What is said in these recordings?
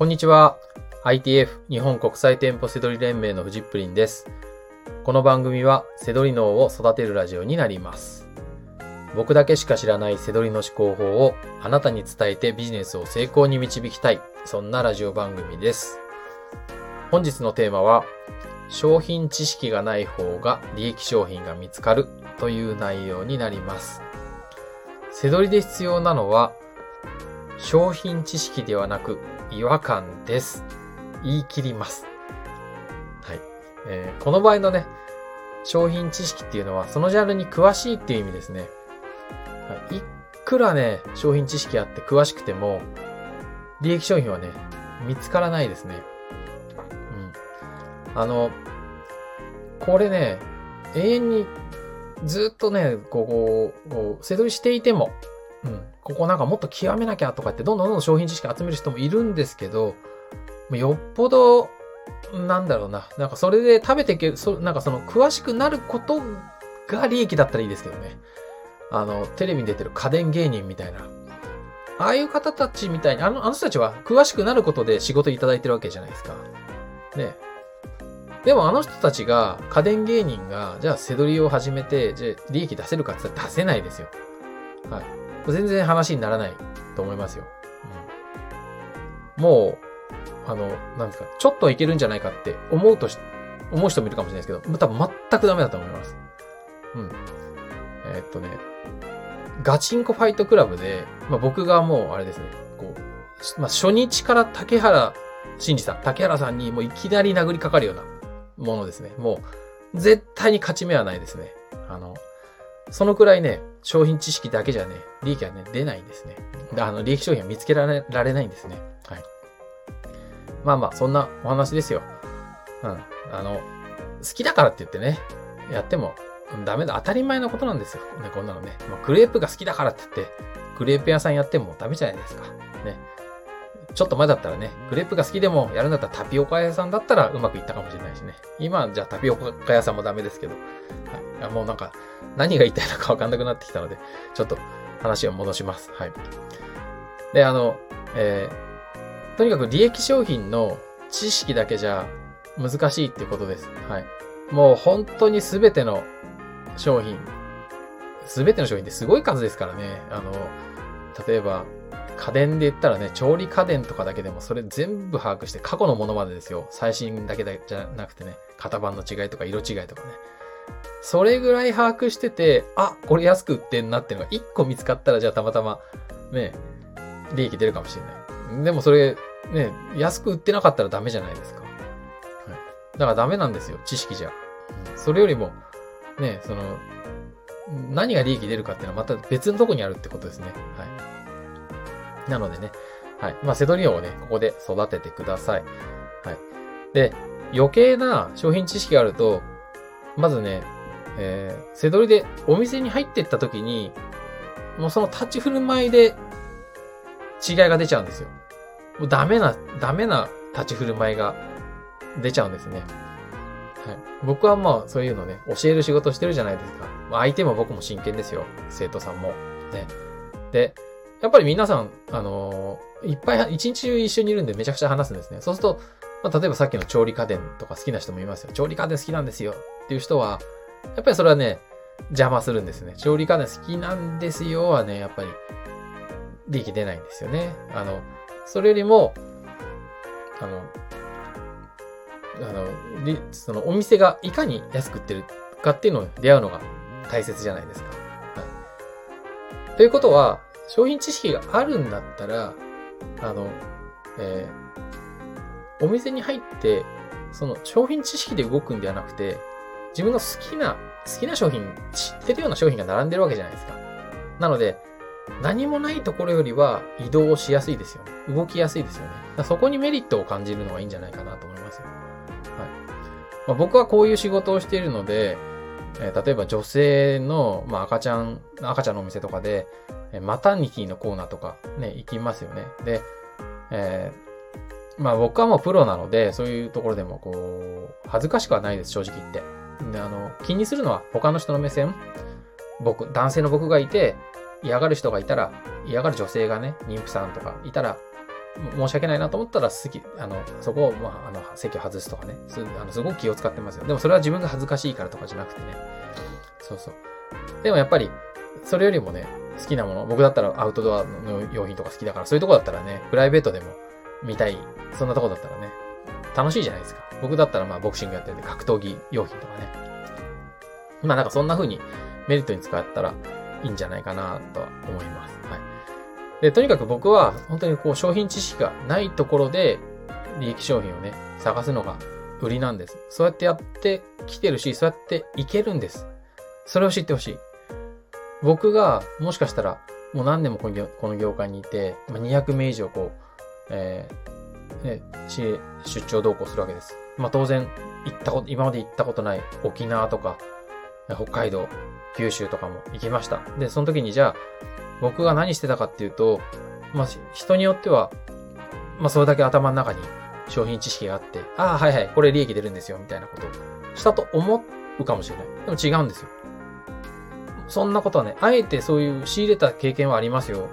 こんにちは。ITF 日本国際店舗セドリ連盟のフジップリンです。この番組はセドリ脳を育てるラジオになります。僕だけしか知らないセドリの思考法をあなたに伝えてビジネスを成功に導きたい。そんなラジオ番組です。本日のテーマは商品知識がない方が利益商品が見つかるという内容になります。セドリで必要なのは商品知識ではなく違和感です。言い切ります。はい。えーこの場合のね、商品知識っていうのはそのジャンルに詳しいっていう意味ですね。はい。いくらね、商品知識あって詳しくても、利益商品はね、見つからないですね。うん。あの、これね、永遠にずっとね、こう、こう、背取りしていても、うん、ここなんかもっと極めなきゃとかって、どんどんどんどん商品知識集める人もいるんですけど、よっぽど、なんだろうな、なんかそれで食べていける、そなんかその詳しくなることが利益だったらいいですけどね。あの、テレビに出てる家電芸人みたいな。ああいう方たちみたいに、あの、あの人たちは詳しくなることで仕事いただいてるわけじゃないですか。ね。でもあの人たちが、家電芸人が、じゃあ背取りを始めて、じゃあ利益出せるかって言ったら出せないですよ。はい。全然話にならないと思いますよ。うん、もう、あの、なんですか、ちょっといけるんじゃないかって思うとし、思う人もいるかもしれないですけど、多分全くダメだと思います。うん。えーっとね、ガチンコファイトクラブで、まあ、僕がもう、あれですね、こう、まあ、初日から竹原慎二さん、竹原さんにもういきなり殴りかかるようなものですね。もう、絶対に勝ち目はないですね。あの、そのくらいね、商品知識だけじゃね、利益はね、出ないんですね。であの、利益商品は見つけられられないんですね。はい。まあまあ、そんなお話ですよ。うん。あの、好きだからって言ってね、やってもうんダメだ。当たり前のことなんですよ。ね、こんなのね。まあ、クレープが好きだからって言って、クレープ屋さんやってもダメじゃないですか。ね。ちょっと前だったらね、クレープが好きでもやるんだったらタピオカ屋さんだったらうまくいったかもしれないしね。今、じゃあタピオカ屋さんもダメですけど。はい。あもうなんか、何が言いたいのかわかんなくなってきたので、ちょっと話を戻します。はい。で、あの、えー、とにかく利益商品の知識だけじゃ難しいっていうことです。はい。もう本当にすべての商品、すべての商品ってすごい数ですからね。あの、例えば、家電で言ったらね、調理家電とかだけでもそれ全部把握して過去のものまでですよ。最新だけじゃなくてね、型番の違いとか色違いとかね。それぐらい把握してて、あ、これ安く売ってんなっていうのが1個見つかったら、じゃあたまたま、ね、利益出るかもしれない。でもそれ、ね、安く売ってなかったらダメじゃないですか。はい。だからダメなんですよ、知識じゃ。うんそれよりも、ね、その、何が利益出るかっていうのはまた別のとこにあるってことですね。はい。なのでね、はい。まあ、セドリオをね、ここで育ててください。はい。で、余計な商品知識があると、まずね、えー、セドリでお店に入ってった時に、もうその立ち振る舞いで違いが出ちゃうんですよ。もうダメな、ダメな立ち振る舞いが出ちゃうんですね。はい。僕はまあそういうのね、教える仕事してるじゃないですか。まあ相手も僕も真剣ですよ。生徒さんも。ね。で、やっぱり皆さん、あのーいっぱい、一日中一緒にいるんでめちゃくちゃ話すんですね。そうすると、まあ、例えばさっきの調理家電とか好きな人もいますよ。調理家電好きなんですよっていう人は、やっぱりそれはね、邪魔するんですね。調理家電好きなんですよはね、やっぱり、利益出ないんですよね。あの、それよりも、あの、あの、そのお店がいかに安く売ってるかっていうのを出会うのが大切じゃないですか。はい。ということは、商品知識があるんだったら、あの、えーお店に入って、その商品知識で動くんではなくて、自分の好きな、好きな商品、知ってるような商品が並んでるわけじゃないですか。なので、何もないところよりは移動しやすいですよね。動きやすいですよね。そこにメリットを感じるのがいいんじゃないかなと思いますよ。はい。まあ、僕はこういう仕事をしているので、えー例えば女性の、まあ、赤ちゃん、赤ちゃんのお店とかで、えマタニティのコーナーとかね、行きますよね。で、えーまあ僕はもうプロなので、そういうところでもこう、恥ずかしくはないです、正直言って。で、あの、気にするのは他の人の目線。僕、男性の僕がいて、嫌がる人がいたら、嫌がる女性がね、妊婦さんとかいたら、申し訳ないなと思ったら、好き、あの、そこを、まあ、あの、席を外すとかね。すあのすごく気を使ってますよ。でもそれは自分が恥ずかしいからとかじゃなくてね。そうそう。でもやっぱり、それよりもね、好きなもの、僕だったらアウトドアの用品とか好きだから、そういうとこだったらね、プライベートでも見たい、そんなとこだったらね、楽しいじゃないですか。僕だったらまあボクシングやってて格闘技用品とかね。まあなんかそんな風にメリットに使ったらいいんじゃないかなとは思います。はい。で、とにかく僕は本当にこう商品知識がないところで利益商品をね、探すのが売りなんです。そうやってやってきてるし、そうやっていけるんです。それを知ってほしい。僕がもしかしたらもう何年もこの業界にいて、200名以上こう、えー、ね、出張同行するわけです。まあ当然、行ったこと、今まで行ったことない沖縄とか、北海道、九州とかも行きました。で、その時にじゃあ、僕が何してたかっていうと、まあ、人によっては、まあ、それだけ頭の中に商品知識があって、ああ、はいはい、これ利益出るんですよ、みたいなことをしたと思うかもしれない。でも違うんですよ。そんなことはね、あえてそういう仕入れた経験はありますよ。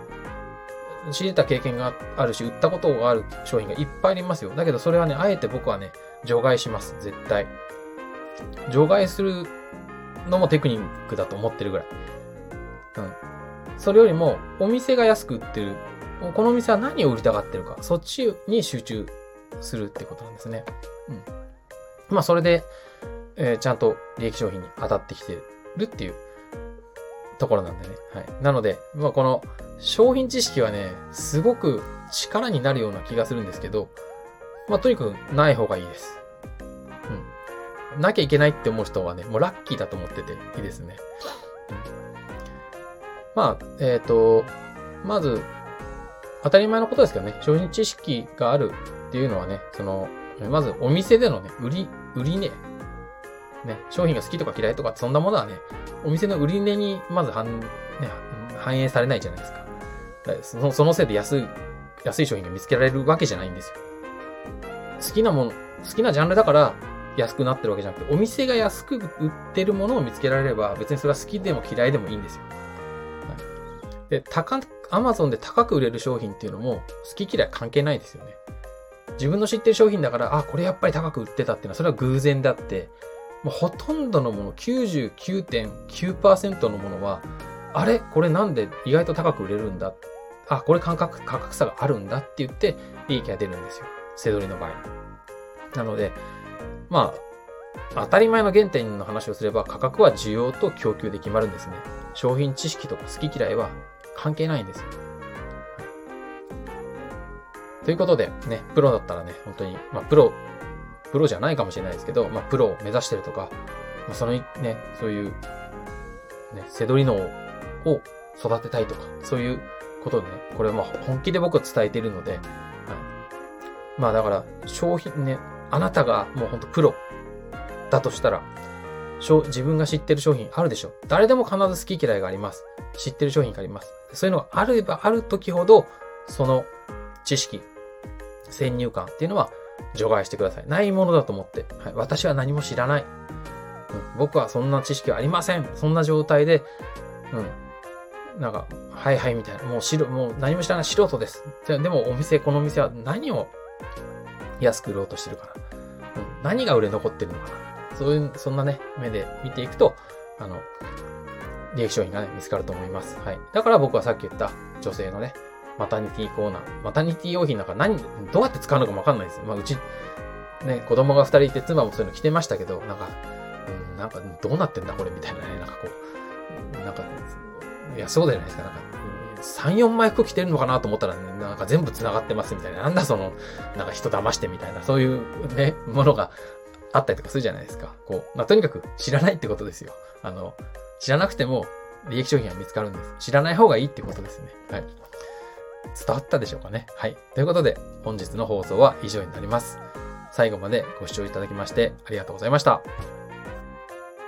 仕入れた経験があるし、売ったことがある商品がいっぱいありますよ。だけどそれはね、あえて僕はね、除外します。絶対。除外するのもテクニックだと思ってるぐらい。うん。それよりも、お店が安く売ってる。このお店は何を売りたがってるか。そっちに集中するってことなんですね。うん。まあ、それで、えー、ちゃんと利益商品に当たってきてるっていうところなんでね。はい。なので、まあ、この商品知識はね、すごく力になるような気がするんですけど、まあ、とにかくない方がいいです。うん。なきゃいけないって思う人はね、もうラッキーだと思ってていいですね。うんまあ、えっ、ー、と、まず、当たり前のことですけどね、商品知識があるっていうのはね、その、まずお店でのね、売り、売り値、ね、商品が好きとか嫌いとかそんなものはね、お店の売り値にまず反,、ね、反映されないじゃないですか。そのそのせいで安い、安い商品が見つけられるわけじゃないんですよ。好きなもの、好きなジャンルだから安くなってるわけじゃなくて、お店が安く売ってるものを見つけられれば、別にそれは好きでも嫌いでもいいんですよ。で、高、アマゾンで高く売れる商品っていうのも好き嫌い関係ないですよね。自分の知ってる商品だから、あ、これやっぱり高く売ってたっていうのは、それは偶然であって、ほとんどのもの、99.9%のものは、あれ？これなんで意外と高く売れるんだ？あ、これ価格、価格差があるんだって言って、利益が出るんですよ。背取りの場合。なので、まあ、当たり前の原点の話をすれば価格は需要と供給で決まるんですね。商品知識とか好き嫌いは関係ないんですよ。ということで、ね、プロだったらね、本当に、まあ、プロ、プロじゃないかもしれないですけど、まあ、プロを目指してるとか、まあ、そのね、そういう、ね、背取り脳を育てたいとか、そういうことでね、これはまあ本気で僕は伝えているので、はい。まあだから、商品ね、あなたがもう本当プロだとしたら、自分が知ってる商品あるでしょ。誰でも必ず好き嫌いがあります。知ってる商品があります。そういうのがあればある時ほど、その知識、先入観っていうのは除外してください。ないものだと思って。はい、私は何も知らない、うん。僕はそんな知識はありません。そんな状態で、うん。なんか、はいはいみたいな。もう白、もう何も知らない素人です。でもお店、このお店は何を安く売ろうとしてるかな。うん、何が売れ残ってるのかな。そういう、そんなね、目で見ていくと、あの、利益商品がね、見つかると思います。はい。だから僕はさっき言った女性のね、マタニティコーナー。マタニティ用品なんか何、どうやって使うのかもわかんないです。まあ、うち、ね、子供が二人いて妻もそういうの着てましたけど、なんか、うん、なんかどうなってんだこれみたいなね、なんかこう、なんか、いや、そうじゃないですか。なんか、3、4枚服着てるのかなと思ったら、ね、なんか全部繋がってますみたいな。なんだその、なんか人騙してみたいな、そういうね、ものがあったりとかするじゃないですか。こう、まあ、とにかく知らないってことですよ。あの、知らなくても利益商品は見つかるんです。知らない方がいいってことですね。はい。伝わったでしょうかね。はい。ということで、本日の放送は以上になります。最後までご視聴いただきましてありがとうございました。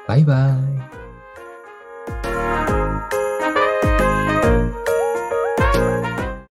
バイバーイ。